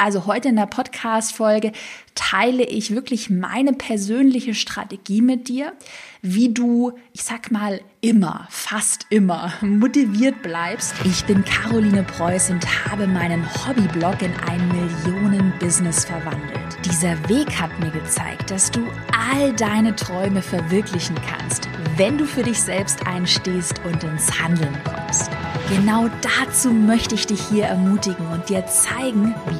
Also heute in der Podcast-Folge teile ich wirklich meine persönliche Strategie mit dir, wie du, ich sag mal, immer, fast immer motiviert bleibst. Ich bin Caroline Preuß und habe meinen Hobbyblog in ein Millionen-Business verwandelt. Dieser Weg hat mir gezeigt, dass du all deine Träume verwirklichen kannst, wenn du für dich selbst einstehst und ins Handeln kommst. Genau dazu möchte ich dich hier ermutigen und dir zeigen, wie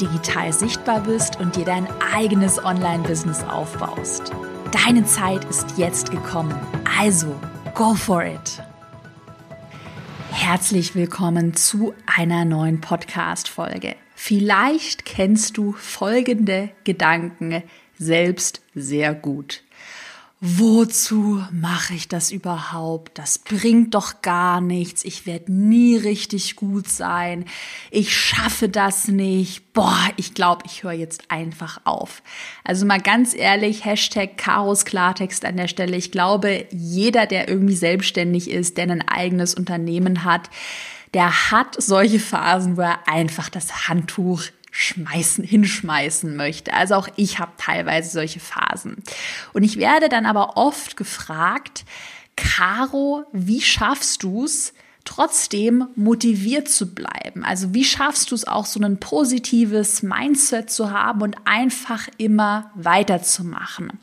digital sichtbar bist und dir dein eigenes Online-Business aufbaust. Deine Zeit ist jetzt gekommen. Also, go for it! Herzlich willkommen zu einer neuen Podcast-Folge. Vielleicht kennst du folgende Gedanken selbst sehr gut. Wozu mache ich das überhaupt? Das bringt doch gar nichts. Ich werde nie richtig gut sein. Ich schaffe das nicht. Boah, ich glaube, ich höre jetzt einfach auf. Also mal ganz ehrlich, Hashtag Chaos Klartext an der Stelle. Ich glaube, jeder, der irgendwie selbstständig ist, der ein eigenes Unternehmen hat, der hat solche Phasen, wo er einfach das Handtuch schmeißen, hinschmeißen möchte. Also auch ich habe teilweise solche Phasen. Und ich werde dann aber oft gefragt, Caro, wie schaffst du es, trotzdem motiviert zu bleiben? Also wie schaffst du es auch so ein positives Mindset zu haben und einfach immer weiterzumachen?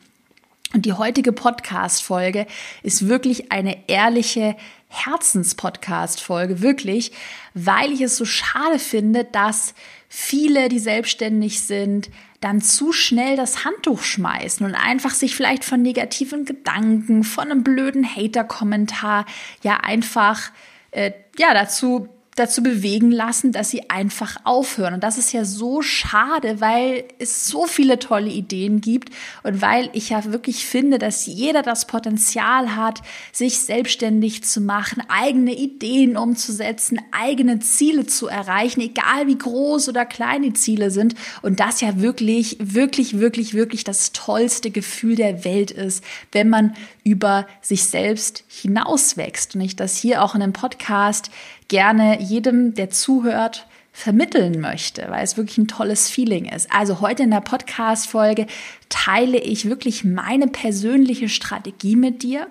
Und die heutige Podcast-Folge ist wirklich eine ehrliche Herzenspodcast-Folge, wirklich, weil ich es so schade finde, dass viele, die selbstständig sind, dann zu schnell das Handtuch schmeißen und einfach sich vielleicht von negativen Gedanken, von einem blöden Hater-Kommentar ja einfach äh, ja dazu dazu bewegen lassen, dass sie einfach aufhören. Und das ist ja so schade, weil es so viele tolle Ideen gibt und weil ich ja wirklich finde, dass jeder das Potenzial hat, sich selbstständig zu machen, eigene Ideen umzusetzen, eigene Ziele zu erreichen, egal wie groß oder klein die Ziele sind. Und das ja wirklich, wirklich, wirklich, wirklich das tollste Gefühl der Welt ist, wenn man über sich selbst hinauswächst. Und ich das hier auch in einem Podcast gerne jedem, der zuhört, vermitteln möchte, weil es wirklich ein tolles Feeling ist. Also heute in der Podcast-Folge teile ich wirklich meine persönliche Strategie mit dir,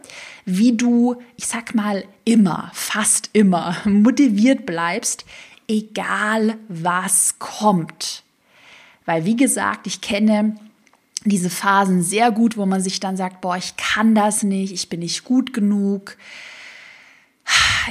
wie du, ich sag mal, immer, fast immer motiviert bleibst, egal was kommt. Weil, wie gesagt, ich kenne diese Phasen sehr gut, wo man sich dann sagt, boah, ich kann das nicht, ich bin nicht gut genug,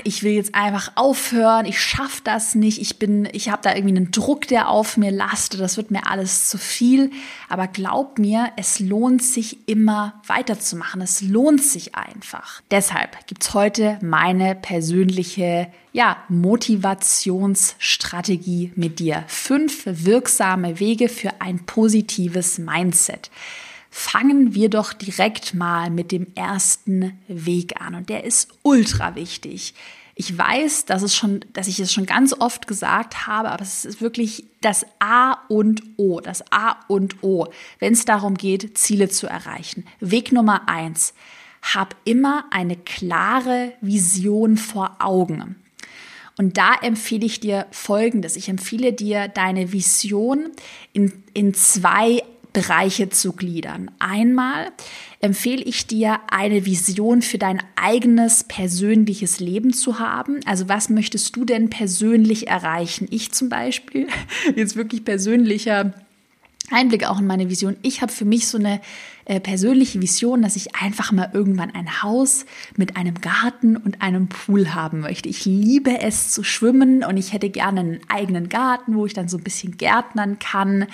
ich will jetzt einfach aufhören, ich schaffe das nicht, ich bin, ich habe da irgendwie einen Druck, der auf mir lastet, das wird mir alles zu viel. Aber glaub mir, es lohnt sich immer weiterzumachen. Es lohnt sich einfach. Deshalb gibt's heute meine persönliche ja, Motivationsstrategie mit dir. Fünf wirksame Wege für ein positives Mindset fangen wir doch direkt mal mit dem ersten Weg an. Und der ist ultra wichtig. Ich weiß, dass, es schon, dass ich es schon ganz oft gesagt habe, aber es ist wirklich das A und O, das A und O, wenn es darum geht, Ziele zu erreichen. Weg Nummer eins. Hab immer eine klare Vision vor Augen. Und da empfehle ich dir Folgendes. Ich empfehle dir, deine Vision in, in zwei Bereiche zu gliedern. Einmal empfehle ich dir, eine Vision für dein eigenes persönliches Leben zu haben. Also was möchtest du denn persönlich erreichen? Ich zum Beispiel, jetzt wirklich persönlicher Einblick auch in meine Vision. Ich habe für mich so eine äh, persönliche Vision, dass ich einfach mal irgendwann ein Haus mit einem Garten und einem Pool haben möchte. Ich liebe es zu schwimmen und ich hätte gerne einen eigenen Garten, wo ich dann so ein bisschen gärtnern kann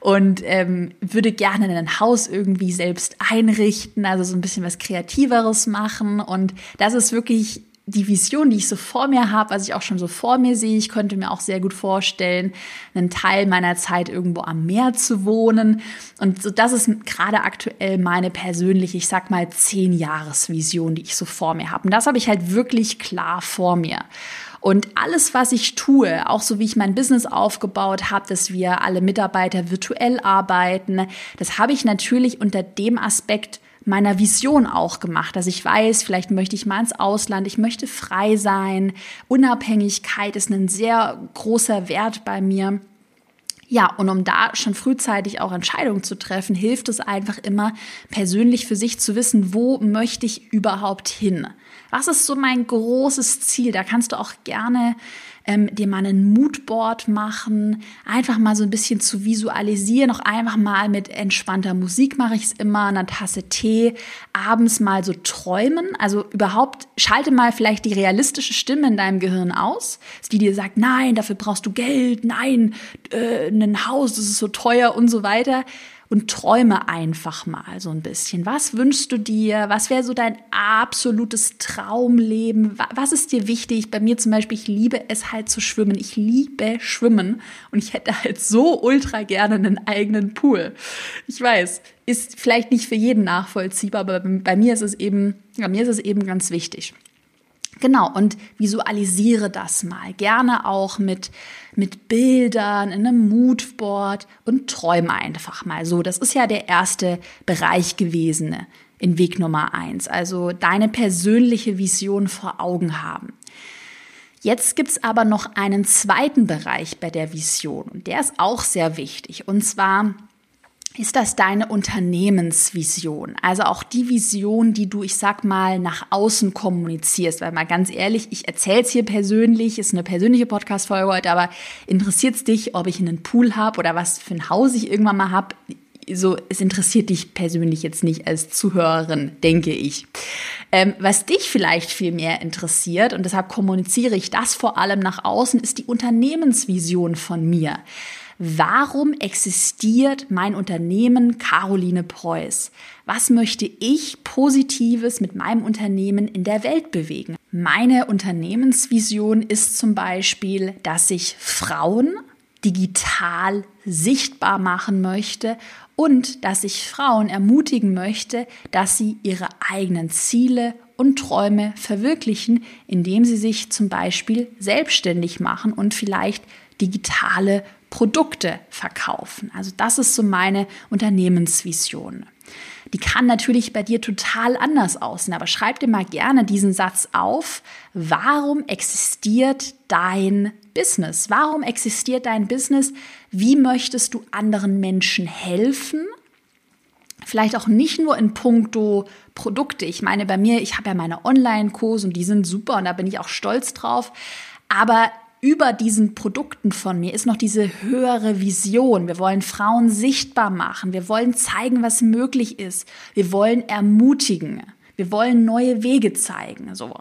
und ähm, würde gerne ein Haus irgendwie selbst einrichten, also so ein bisschen was Kreativeres machen. Und das ist wirklich die Vision, die ich so vor mir habe, was ich auch schon so vor mir sehe, ich könnte mir auch sehr gut vorstellen, einen Teil meiner Zeit irgendwo am Meer zu wohnen. Und so, das ist gerade aktuell meine persönliche, ich sag mal, zehn Jahresvision, die ich so vor mir habe. Und das habe ich halt wirklich klar vor mir. Und alles, was ich tue, auch so wie ich mein Business aufgebaut habe, dass wir alle Mitarbeiter virtuell arbeiten, das habe ich natürlich unter dem Aspekt meiner Vision auch gemacht, dass ich weiß, vielleicht möchte ich mal ins Ausland, ich möchte frei sein. Unabhängigkeit ist ein sehr großer Wert bei mir. Ja, und um da schon frühzeitig auch Entscheidungen zu treffen, hilft es einfach immer, persönlich für sich zu wissen, wo möchte ich überhaupt hin? Was ist so mein großes Ziel? Da kannst du auch gerne ähm, dir mal ein Moodboard machen, einfach mal so ein bisschen zu visualisieren, auch einfach mal mit entspannter Musik mache ich es immer, einer Tasse Tee, abends mal so träumen, also überhaupt schalte mal vielleicht die realistische Stimme in deinem Gehirn aus, die dir sagt, nein, dafür brauchst du Geld, nein, äh, ein Haus, das ist so teuer und so weiter und träume einfach mal so ein bisschen. Was wünschst du dir? Was wäre so dein absolutes Traumleben? Was ist dir wichtig? Bei mir zum Beispiel, ich liebe es halt zu schwimmen. Ich liebe Schwimmen und ich hätte halt so ultra gerne einen eigenen Pool. Ich weiß, ist vielleicht nicht für jeden nachvollziehbar, aber bei mir ist es eben, bei mir ist es eben ganz wichtig. Genau, und visualisiere das mal. Gerne auch mit, mit Bildern, in einem Moodboard und träume einfach mal so. Das ist ja der erste Bereich gewesen in Weg Nummer eins. Also deine persönliche Vision vor Augen haben. Jetzt gibt's aber noch einen zweiten Bereich bei der Vision und der ist auch sehr wichtig. Und zwar ist das deine Unternehmensvision? Also auch die Vision, die du, ich sag mal, nach außen kommunizierst. Weil mal ganz ehrlich, ich erzähle es hier persönlich, ist eine persönliche Podcast-Folge heute, aber interessiert es dich, ob ich einen Pool habe oder was für ein Haus ich irgendwann mal habe? So, es interessiert dich persönlich jetzt nicht als Zuhörerin, denke ich. Ähm, was dich vielleicht viel mehr interessiert, und deshalb kommuniziere ich das vor allem nach außen, ist die Unternehmensvision von mir. Warum existiert mein Unternehmen Caroline Preuß? Was möchte ich Positives mit meinem Unternehmen in der Welt bewegen? Meine Unternehmensvision ist zum Beispiel, dass ich Frauen digital sichtbar machen möchte und dass ich Frauen ermutigen möchte, dass sie ihre eigenen Ziele und Träume verwirklichen, indem sie sich zum Beispiel selbstständig machen und vielleicht digitale Produkte verkaufen. Also das ist so meine Unternehmensvision. Die kann natürlich bei dir total anders aussehen, aber schreib dir mal gerne diesen Satz auf. Warum existiert dein Business? Warum existiert dein Business? Wie möchtest du anderen Menschen helfen? Vielleicht auch nicht nur in puncto Produkte. Ich meine, bei mir, ich habe ja meine Online-Kurse und die sind super und da bin ich auch stolz drauf. Aber über diesen Produkten von mir ist noch diese höhere Vision. Wir wollen Frauen sichtbar machen. Wir wollen zeigen, was möglich ist. Wir wollen ermutigen. Wir wollen neue Wege zeigen. So.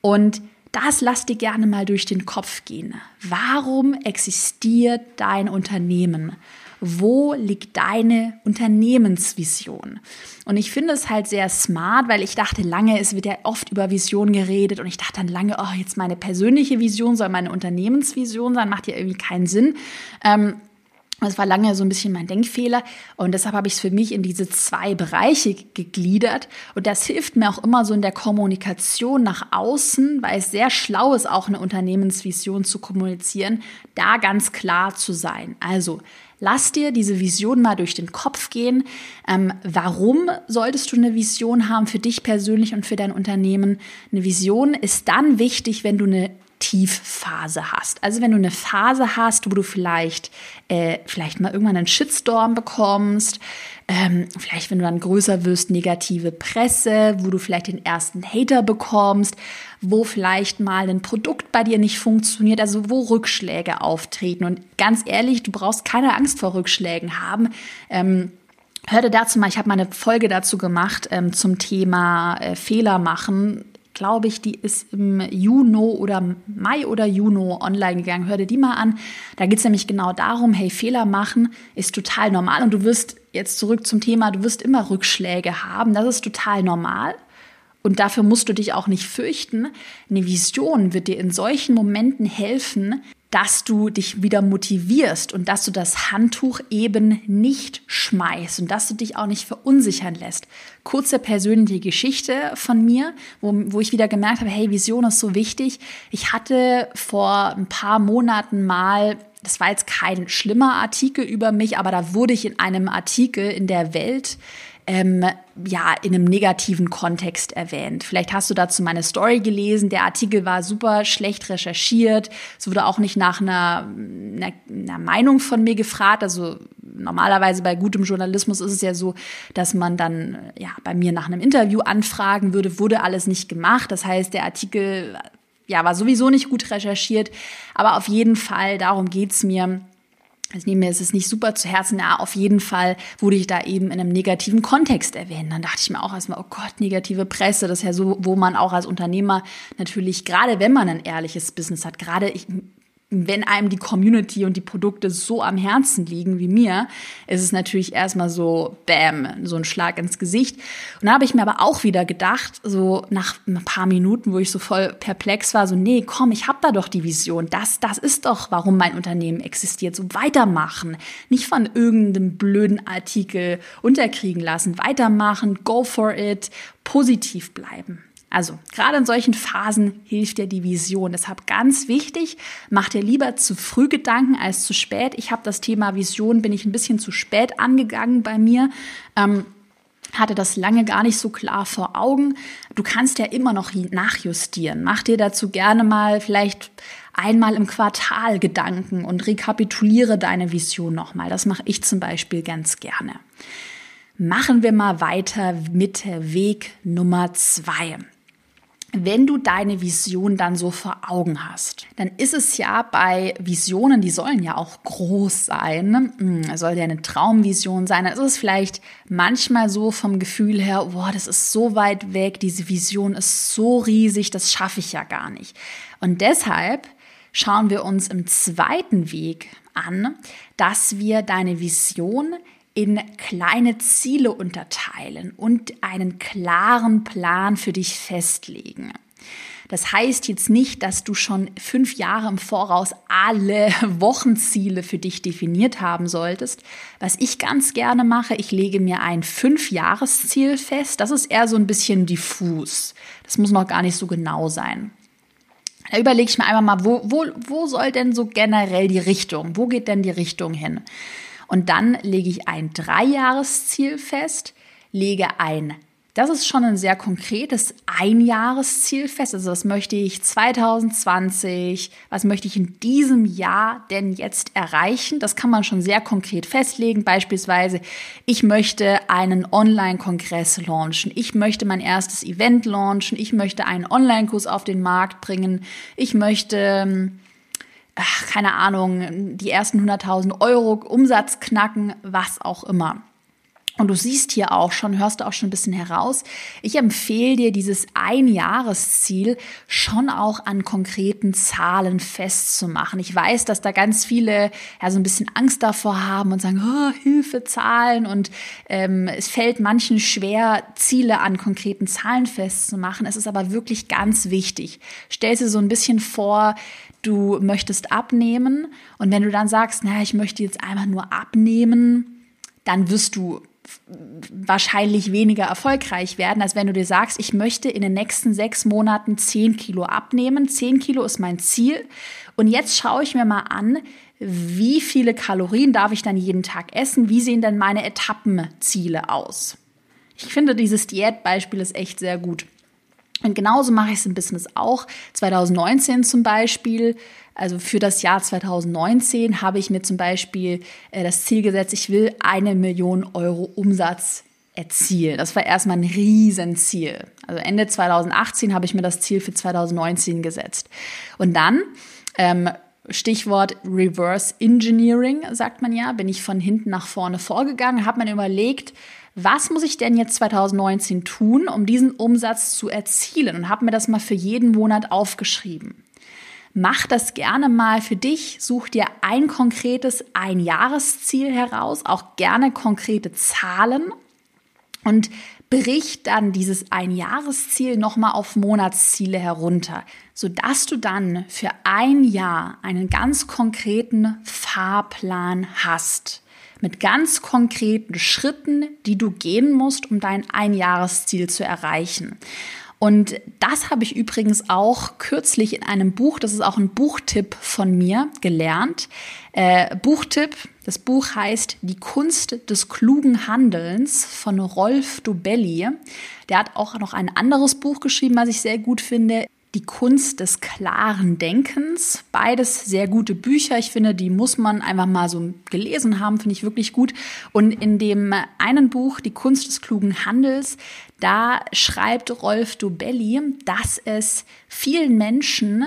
Und das lass dir gerne mal durch den Kopf gehen. Warum existiert dein Unternehmen? Wo liegt deine Unternehmensvision? Und ich finde es halt sehr smart, weil ich dachte lange, es wird ja oft über Vision geredet und ich dachte dann lange, oh, jetzt meine persönliche Vision soll meine Unternehmensvision sein, macht ja irgendwie keinen Sinn. Ähm, das war lange so ein bisschen mein Denkfehler und deshalb habe ich es für mich in diese zwei Bereiche gegliedert und das hilft mir auch immer so in der Kommunikation nach außen, weil es sehr schlau ist, auch eine Unternehmensvision zu kommunizieren, da ganz klar zu sein. Also Lass dir diese Vision mal durch den Kopf gehen. Ähm, warum solltest du eine Vision haben für dich persönlich und für dein Unternehmen? Eine Vision ist dann wichtig, wenn du eine Tiefphase hast. Also wenn du eine Phase hast, wo du vielleicht, äh, vielleicht mal irgendwann einen Shitstorm bekommst, ähm, vielleicht wenn du dann größer wirst, negative Presse, wo du vielleicht den ersten Hater bekommst, wo vielleicht mal ein Produkt bei dir nicht funktioniert, also wo Rückschläge auftreten. Und ganz ehrlich, du brauchst keine Angst vor Rückschlägen haben. Ähm, Hör dir dazu mal, ich habe mal eine Folge dazu gemacht ähm, zum Thema äh, Fehler machen glaube ich, die ist im Juni oder Mai oder Juni online gegangen. Hör dir die mal an. Da geht es nämlich genau darum, hey, Fehler machen ist total normal und du wirst jetzt zurück zum Thema, du wirst immer Rückschläge haben. Das ist total normal. Und dafür musst du dich auch nicht fürchten. Eine Vision wird dir in solchen Momenten helfen, dass du dich wieder motivierst und dass du das Handtuch eben nicht schmeißt und dass du dich auch nicht verunsichern lässt. Kurze persönliche Geschichte von mir, wo, wo ich wieder gemerkt habe, hey, Vision ist so wichtig. Ich hatte vor ein paar Monaten mal das war jetzt kein schlimmer Artikel über mich, aber da wurde ich in einem Artikel in der Welt ähm, ja in einem negativen Kontext erwähnt. Vielleicht hast du dazu meine Story gelesen. Der Artikel war super schlecht recherchiert. Es wurde auch nicht nach einer, einer, einer Meinung von mir gefragt. Also normalerweise bei gutem Journalismus ist es ja so, dass man dann ja bei mir nach einem Interview anfragen würde. Wurde alles nicht gemacht. Das heißt, der Artikel ja war sowieso nicht gut recherchiert. Aber auf jeden Fall darum geht's mir ich nehme mir es nicht super zu Herzen, ja, auf jeden Fall wurde ich da eben in einem negativen Kontext erwähnt. Dann dachte ich mir auch erstmal, oh Gott, negative Presse, das ist ja so, wo man auch als Unternehmer natürlich, gerade wenn man ein ehrliches Business hat, gerade ich wenn einem die Community und die Produkte so am Herzen liegen wie mir, ist es natürlich erstmal so, bam, so ein Schlag ins Gesicht. Und da habe ich mir aber auch wieder gedacht, so nach ein paar Minuten, wo ich so voll perplex war, so, nee, komm, ich habe da doch die Vision. Das, das ist doch, warum mein Unternehmen existiert. So weitermachen. Nicht von irgendeinem blöden Artikel unterkriegen lassen. Weitermachen, go for it, positiv bleiben. Also gerade in solchen Phasen hilft dir die Vision. Deshalb ganz wichtig, mach dir lieber zu früh Gedanken als zu spät. Ich habe das Thema Vision, bin ich ein bisschen zu spät angegangen bei mir. Ähm, hatte das lange gar nicht so klar vor Augen. Du kannst ja immer noch nachjustieren. Mach dir dazu gerne mal vielleicht einmal im Quartal Gedanken und rekapituliere deine Vision nochmal. Das mache ich zum Beispiel ganz gerne. Machen wir mal weiter mit Weg Nummer zwei wenn du deine Vision dann so vor Augen hast, dann ist es ja bei Visionen, die sollen ja auch groß sein, hm, soll ja eine Traumvision sein, dann ist es vielleicht manchmal so vom Gefühl her, boah, das ist so weit weg, diese Vision ist so riesig, das schaffe ich ja gar nicht. Und deshalb schauen wir uns im zweiten Weg an, dass wir deine Vision in kleine Ziele unterteilen und einen klaren Plan für dich festlegen. Das heißt jetzt nicht, dass du schon fünf Jahre im Voraus alle Wochenziele für dich definiert haben solltest. Was ich ganz gerne mache, ich lege mir ein Fünfjahresziel fest. Das ist eher so ein bisschen diffus. Das muss noch gar nicht so genau sein. Da überlege ich mir einfach mal, wo, wo, wo soll denn so generell die Richtung? Wo geht denn die Richtung hin? Und dann lege ich ein Dreijahresziel fest, lege ein das ist schon ein sehr konkretes Einjahresziel fest. Also was möchte ich 2020, was möchte ich in diesem Jahr denn jetzt erreichen? Das kann man schon sehr konkret festlegen. Beispielsweise, ich möchte einen Online-Kongress launchen. Ich möchte mein erstes Event launchen. Ich möchte einen Online-Kurs auf den Markt bringen. Ich möchte ach, keine Ahnung, die ersten 100.000 Euro Umsatz knacken, was auch immer. Und du siehst hier auch schon, hörst du auch schon ein bisschen heraus, ich empfehle dir dieses Einjahresziel schon auch an konkreten Zahlen festzumachen. Ich weiß, dass da ganz viele ja so ein bisschen Angst davor haben und sagen, oh, Hilfe, Zahlen. Und ähm, es fällt manchen schwer, Ziele an konkreten Zahlen festzumachen. Es ist aber wirklich ganz wichtig. Stell dir so ein bisschen vor, du möchtest abnehmen und wenn du dann sagst, naja, ich möchte jetzt einfach nur abnehmen, dann wirst du wahrscheinlich weniger erfolgreich werden, als wenn du dir sagst, ich möchte in den nächsten sechs Monaten zehn Kilo abnehmen. Zehn Kilo ist mein Ziel. Und jetzt schaue ich mir mal an, wie viele Kalorien darf ich dann jeden Tag essen? Wie sehen denn meine Etappenziele aus? Ich finde, dieses Diätbeispiel ist echt sehr gut. Und genauso mache ich es im Business auch. 2019 zum Beispiel, also für das Jahr 2019 habe ich mir zum Beispiel äh, das Ziel gesetzt, ich will eine Million Euro Umsatz erzielen. Das war erstmal ein Riesenziel. Also Ende 2018 habe ich mir das Ziel für 2019 gesetzt. Und dann ähm, Stichwort Reverse Engineering, sagt man ja, bin ich von hinten nach vorne vorgegangen, habe mir überlegt, was muss ich denn jetzt 2019 tun, um diesen Umsatz zu erzielen? Und habe mir das mal für jeden Monat aufgeschrieben. Mach das gerne mal für dich. Such dir ein konkretes Einjahresziel heraus, auch gerne konkrete Zahlen und brich dann dieses Einjahresziel nochmal auf Monatsziele herunter, sodass du dann für ein Jahr einen ganz konkreten Fahrplan hast mit ganz konkreten Schritten, die du gehen musst, um dein Einjahresziel zu erreichen. Und das habe ich übrigens auch kürzlich in einem Buch, das ist auch ein Buchtipp von mir, gelernt. Äh, Buchtipp, das Buch heißt Die Kunst des klugen Handelns von Rolf Dubelli. Der hat auch noch ein anderes Buch geschrieben, was ich sehr gut finde. Die Kunst des klaren Denkens. Beides sehr gute Bücher. Ich finde, die muss man einfach mal so gelesen haben, finde ich wirklich gut. Und in dem einen Buch, Die Kunst des klugen Handels, da schreibt Rolf Dobelli, dass es vielen Menschen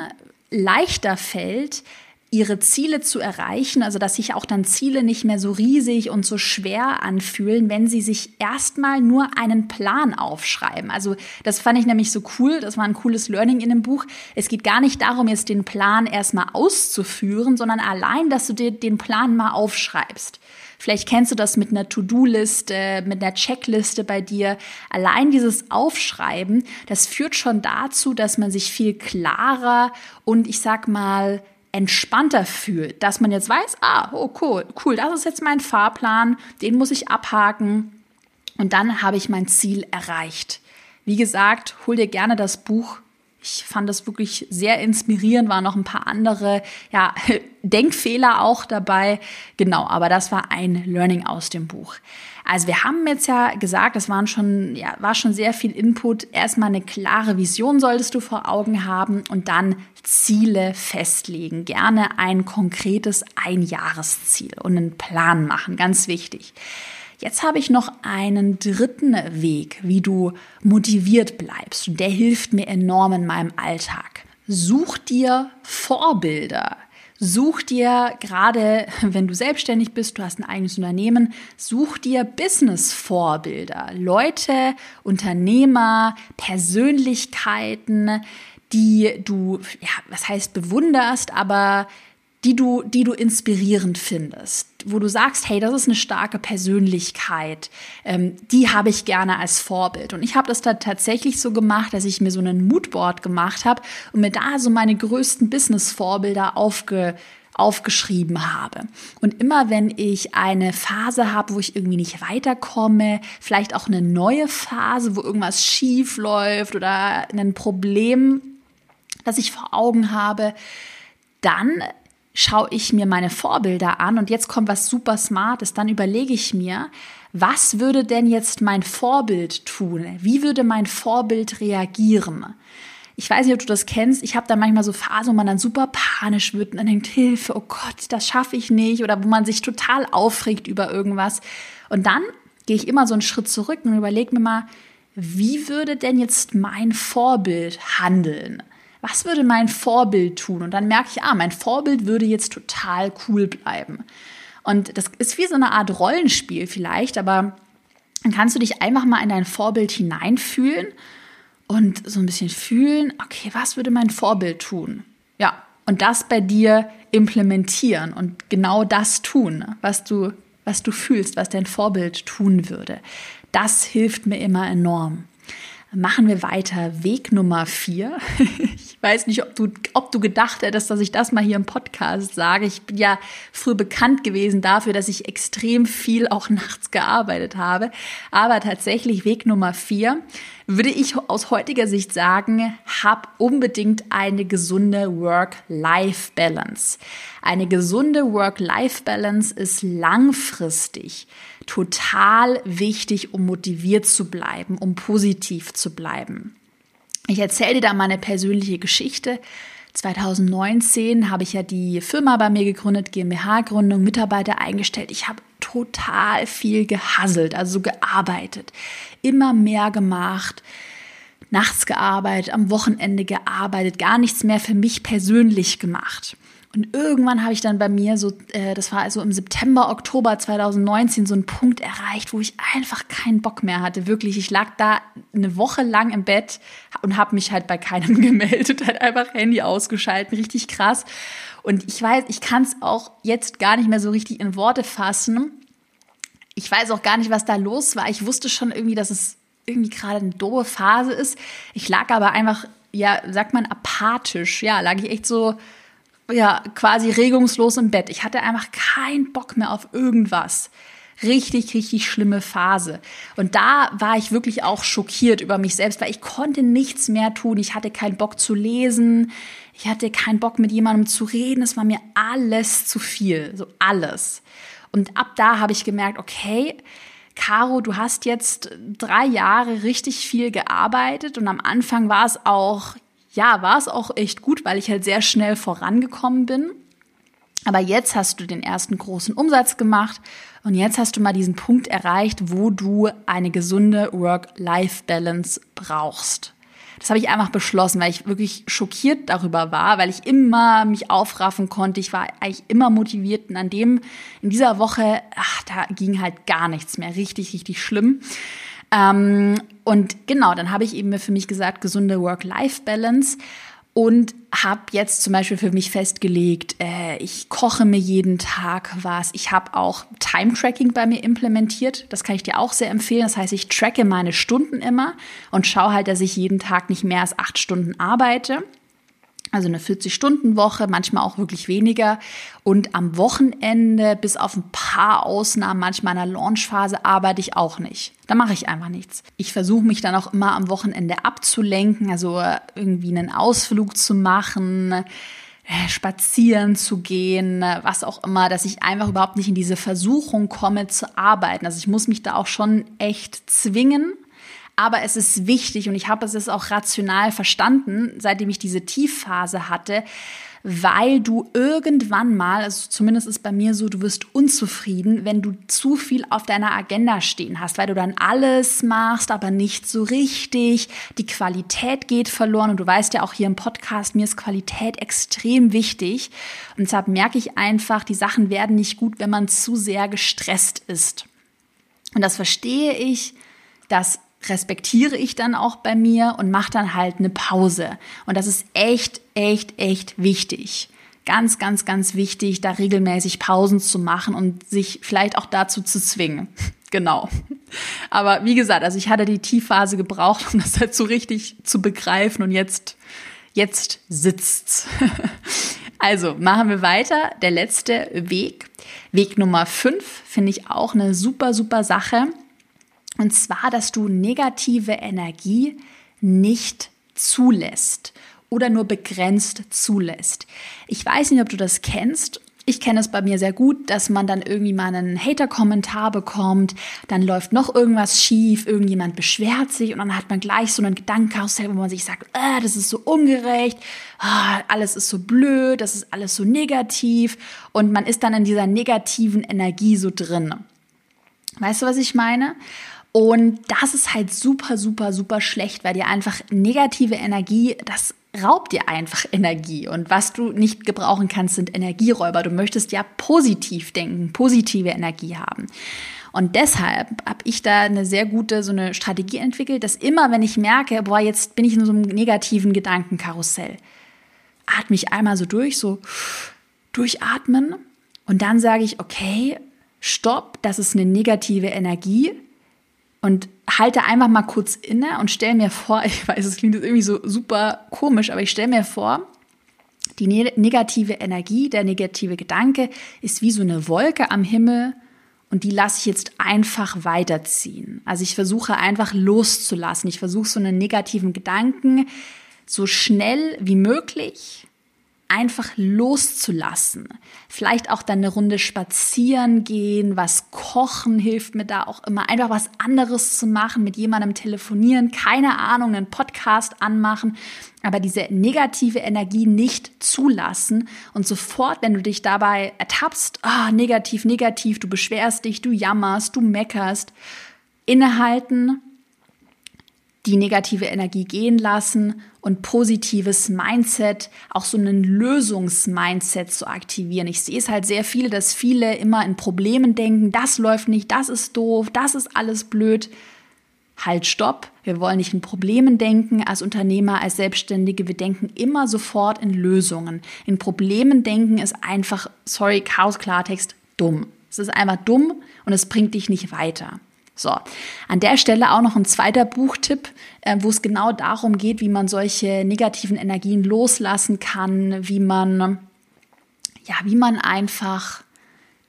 leichter fällt, ihre Ziele zu erreichen, also dass sich auch dann Ziele nicht mehr so riesig und so schwer anfühlen, wenn sie sich erstmal nur einen Plan aufschreiben. Also das fand ich nämlich so cool, das war ein cooles Learning in dem Buch. Es geht gar nicht darum, jetzt den Plan erstmal auszuführen, sondern allein, dass du dir den Plan mal aufschreibst. Vielleicht kennst du das mit einer To-Do-Liste, mit einer Checkliste bei dir. Allein dieses Aufschreiben, das führt schon dazu, dass man sich viel klarer und ich sag mal, entspannter fühlt, dass man jetzt weiß, ah, oh cool, cool, das ist jetzt mein Fahrplan, den muss ich abhaken und dann habe ich mein Ziel erreicht. Wie gesagt, hol dir gerne das Buch. Ich fand das wirklich sehr inspirierend, waren noch ein paar andere ja, Denkfehler auch dabei. Genau, aber das war ein Learning aus dem Buch. Also wir haben jetzt ja gesagt, es waren schon, ja, war schon sehr viel Input. Erstmal eine klare Vision solltest du vor Augen haben und dann Ziele festlegen. Gerne ein konkretes Einjahresziel und einen Plan machen. Ganz wichtig. Jetzt habe ich noch einen dritten Weg, wie du motiviert bleibst. Und der hilft mir enorm in meinem Alltag. Such dir Vorbilder. Such dir gerade, wenn du selbstständig bist, du hast ein eigenes Unternehmen, such dir Business-Vorbilder, Leute, Unternehmer, Persönlichkeiten, die du, ja, was heißt bewunderst, aber die du, die du inspirierend findest, wo du sagst, hey, das ist eine starke Persönlichkeit, ähm, die habe ich gerne als Vorbild. Und ich habe das da tatsächlich so gemacht, dass ich mir so einen Moodboard gemacht habe und mir da so meine größten Business-Vorbilder aufge, aufgeschrieben habe. Und immer wenn ich eine Phase habe, wo ich irgendwie nicht weiterkomme, vielleicht auch eine neue Phase, wo irgendwas schief läuft oder ein Problem, das ich vor Augen habe, dann schaue ich mir meine Vorbilder an und jetzt kommt was super Smartes, dann überlege ich mir, was würde denn jetzt mein Vorbild tun? Wie würde mein Vorbild reagieren? Ich weiß nicht, ob du das kennst. Ich habe da manchmal so Phasen, wo man dann super panisch wird und dann denkt, Hilfe, oh Gott, das schaffe ich nicht. Oder wo man sich total aufregt über irgendwas. Und dann gehe ich immer so einen Schritt zurück und überlege mir mal, wie würde denn jetzt mein Vorbild handeln? Was würde mein Vorbild tun? Und dann merke ich, ah, mein Vorbild würde jetzt total cool bleiben. Und das ist wie so eine Art Rollenspiel vielleicht, aber dann kannst du dich einfach mal in dein Vorbild hineinfühlen und so ein bisschen fühlen, okay, was würde mein Vorbild tun? Ja, und das bei dir implementieren und genau das tun, was du, was du fühlst, was dein Vorbild tun würde. Das hilft mir immer enorm. Machen wir weiter. Weg Nummer vier. Ich weiß nicht, ob du, ob du gedacht hättest, dass ich das mal hier im Podcast sage. Ich bin ja früher bekannt gewesen dafür, dass ich extrem viel auch nachts gearbeitet habe. Aber tatsächlich Weg Nummer vier würde ich aus heutiger Sicht sagen, hab unbedingt eine gesunde Work-Life-Balance. Eine gesunde Work-Life-Balance ist langfristig total wichtig, um motiviert zu bleiben, um positiv zu bleiben. Ich erzähle dir da meine persönliche Geschichte. 2019 habe ich ja die Firma bei mir gegründet, GmbH-Gründung, Mitarbeiter eingestellt. Ich habe total viel gehasselt, also gearbeitet, immer mehr gemacht, nachts gearbeitet, am Wochenende gearbeitet, gar nichts mehr für mich persönlich gemacht. Und irgendwann habe ich dann bei mir so, äh, das war also im September, Oktober 2019, so einen Punkt erreicht, wo ich einfach keinen Bock mehr hatte. Wirklich, ich lag da eine Woche lang im Bett und habe mich halt bei keinem gemeldet, halt einfach Handy ausgeschalten, richtig krass. Und ich weiß, ich kann es auch jetzt gar nicht mehr so richtig in Worte fassen. Ich weiß auch gar nicht, was da los war. Ich wusste schon irgendwie, dass es irgendwie gerade eine doofe Phase ist. Ich lag aber einfach, ja, sagt man apathisch. Ja, lag ich echt so ja, quasi regungslos im Bett. Ich hatte einfach keinen Bock mehr auf irgendwas. Richtig, richtig schlimme Phase. Und da war ich wirklich auch schockiert über mich selbst, weil ich konnte nichts mehr tun. Ich hatte keinen Bock zu lesen. Ich hatte keinen Bock mit jemandem zu reden. Es war mir alles zu viel. So alles. Und ab da habe ich gemerkt, okay, Caro, du hast jetzt drei Jahre richtig viel gearbeitet und am Anfang war es auch, ja, war es auch echt gut, weil ich halt sehr schnell vorangekommen bin. Aber jetzt hast du den ersten großen Umsatz gemacht und jetzt hast du mal diesen Punkt erreicht, wo du eine gesunde Work-Life-Balance brauchst. Das habe ich einfach beschlossen, weil ich wirklich schockiert darüber war, weil ich immer mich aufraffen konnte. Ich war eigentlich immer motiviert und an dem, in dieser Woche, ach, da ging halt gar nichts mehr. Richtig, richtig schlimm. Ähm, und genau, dann habe ich eben für mich gesagt, gesunde Work-Life-Balance und habe jetzt zum Beispiel für mich festgelegt, äh, ich koche mir jeden Tag was. Ich habe auch Time-Tracking bei mir implementiert. Das kann ich dir auch sehr empfehlen. Das heißt, ich tracke meine Stunden immer und schaue halt, dass ich jeden Tag nicht mehr als acht Stunden arbeite also eine 40-Stunden-Woche, manchmal auch wirklich weniger. Und am Wochenende, bis auf ein paar Ausnahmen, manchmal in der Launchphase, arbeite ich auch nicht. Da mache ich einfach nichts. Ich versuche mich dann auch immer am Wochenende abzulenken, also irgendwie einen Ausflug zu machen, äh, spazieren zu gehen, was auch immer, dass ich einfach überhaupt nicht in diese Versuchung komme zu arbeiten. Also ich muss mich da auch schon echt zwingen aber es ist wichtig und ich habe es auch rational verstanden, seitdem ich diese Tiefphase hatte, weil du irgendwann mal, also zumindest ist bei mir so, du wirst unzufrieden, wenn du zu viel auf deiner Agenda stehen hast, weil du dann alles machst, aber nicht so richtig. Die Qualität geht verloren und du weißt ja auch hier im Podcast, mir ist Qualität extrem wichtig. Und deshalb merke ich einfach, die Sachen werden nicht gut, wenn man zu sehr gestresst ist. Und das verstehe ich, dass respektiere ich dann auch bei mir und mache dann halt eine Pause. Und das ist echt, echt, echt wichtig. Ganz, ganz, ganz wichtig, da regelmäßig Pausen zu machen und sich vielleicht auch dazu zu zwingen. genau. Aber wie gesagt, also ich hatte die Tiefphase gebraucht, um das halt so richtig zu begreifen und jetzt, jetzt sitzt's. also machen wir weiter. Der letzte Weg. Weg Nummer fünf finde ich auch eine super, super Sache und zwar, dass du negative Energie nicht zulässt oder nur begrenzt zulässt. Ich weiß nicht, ob du das kennst. Ich kenne es bei mir sehr gut, dass man dann irgendwie mal einen Hater-Kommentar bekommt, dann läuft noch irgendwas schief, irgendjemand beschwert sich und dann hat man gleich so einen Gedankenkarussell, wo man sich sagt, ah, das ist so ungerecht, ah, alles ist so blöd, das ist alles so negativ und man ist dann in dieser negativen Energie so drin. Weißt du, was ich meine? Und das ist halt super, super, super schlecht, weil dir einfach negative Energie, das raubt dir einfach Energie. Und was du nicht gebrauchen kannst, sind Energieräuber. Du möchtest ja positiv denken, positive Energie haben. Und deshalb habe ich da eine sehr gute so eine Strategie entwickelt, dass immer, wenn ich merke, boah, jetzt bin ich in so einem negativen Gedankenkarussell, atme ich einmal so durch, so durchatmen und dann sage ich, okay, stopp, das ist eine negative Energie und halte einfach mal kurz inne und stell mir vor, ich weiß, es klingt jetzt irgendwie so super komisch, aber ich stelle mir vor, die ne-, negative Energie, der negative Gedanke ist wie so eine Wolke am Himmel und die lasse ich jetzt einfach weiterziehen. Also ich versuche einfach loszulassen. Ich versuche so einen negativen Gedanken so schnell wie möglich einfach loszulassen. Vielleicht auch dann eine Runde spazieren gehen, was kochen hilft mir da auch immer. Einfach was anderes zu machen, mit jemandem telefonieren, keine Ahnung, einen Podcast anmachen, aber diese negative Energie nicht zulassen und sofort, wenn du dich dabei ertappst, oh, negativ, negativ, du beschwerst dich, du jammerst, du meckerst, innehalten, die negative Energie gehen lassen und positives Mindset, auch so einen Lösungsmindset zu aktivieren. Ich sehe es halt sehr viele, dass viele immer in Problemen denken, das läuft nicht, das ist doof, das ist alles blöd. Halt, stopp. Wir wollen nicht in Problemen denken als Unternehmer, als Selbstständige. Wir denken immer sofort in Lösungen. In Problemen denken ist einfach, sorry, Chaos Klartext, dumm. Es ist einfach dumm und es bringt dich nicht weiter. So, an der Stelle auch noch ein zweiter Buchtipp, äh, wo es genau darum geht, wie man solche negativen Energien loslassen kann, wie man, ja, wie man einfach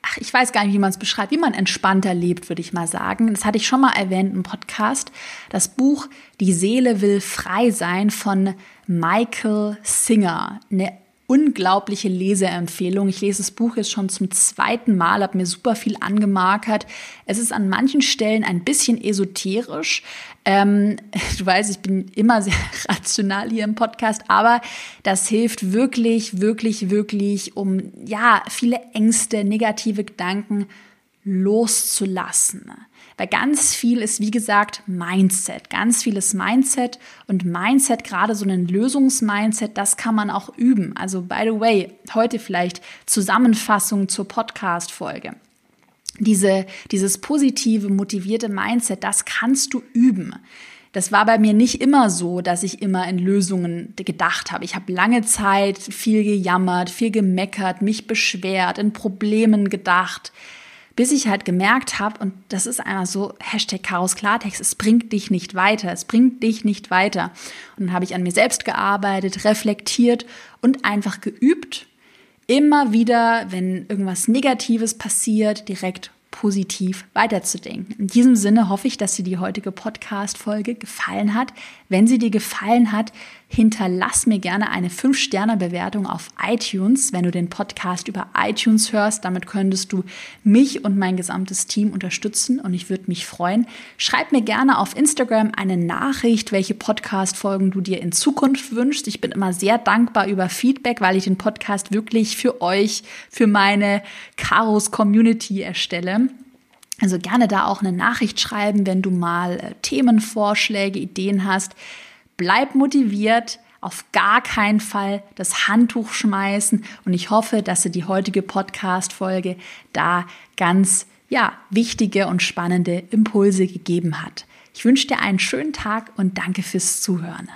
ach, ich weiß gar nicht, wie man es beschreibt, wie man entspannter lebt, würde ich mal sagen. Das hatte ich schon mal erwähnt im Podcast. Das Buch Die Seele will frei sein von Michael Singer. Eine unglaubliche Leseempfehlung. Ich lese das Buch jetzt schon zum zweiten Mal, habe mir super viel angemarkert. Es ist an manchen Stellen ein bisschen esoterisch. Ähm, du weißt, ich bin immer sehr rational hier im Podcast, aber das hilft wirklich, wirklich, wirklich, um ja viele Ängste, negative Gedanken loszulassen. Weil ganz viel ist, wie gesagt, Mindset. Ganz viel ist Mindset und Mindset, gerade so ein Lösungsmindset, das kann man auch üben. Also, by the way, heute vielleicht Zusammenfassung zur Podcast-Folge. Diese, dieses positive, motivierte Mindset, das kannst du üben. Das war bei mir nicht immer so, dass ich immer in Lösungen gedacht habe. Ich habe lange Zeit viel gejammert, viel gemeckert, mich beschwert, in Problemen gedacht bis ich halt gemerkt habe, und das ist einmal so, Hashtag Chaos Klartext, es bringt dich nicht weiter, es bringt dich nicht weiter. Und dann habe ich an mir selbst gearbeitet, reflektiert und einfach geübt, immer wieder, wenn irgendwas Negatives passiert, direkt positiv weiterzudenken. In diesem Sinne hoffe ich, dass dir die heutige Podcast-Folge gefallen hat. Wenn sie dir gefallen hat, hinterlass mir gerne eine 5-Sterne-Bewertung auf iTunes, wenn du den Podcast über iTunes hörst. Damit könntest du mich und mein gesamtes Team unterstützen und ich würde mich freuen. Schreib mir gerne auf Instagram eine Nachricht, welche Podcast-Folgen du dir in Zukunft wünschst. Ich bin immer sehr dankbar über Feedback, weil ich den Podcast wirklich für euch, für meine Chaos Community erstelle. Also gerne da auch eine Nachricht schreiben, wenn du mal äh, Themenvorschläge, Ideen hast. Bleib motiviert, auf gar keinen Fall das Handtuch schmeißen und ich hoffe, dass dir die heutige Podcast-Folge da ganz, ja, wichtige und spannende Impulse gegeben hat. Ich wünsche dir einen schönen Tag und danke fürs Zuhören.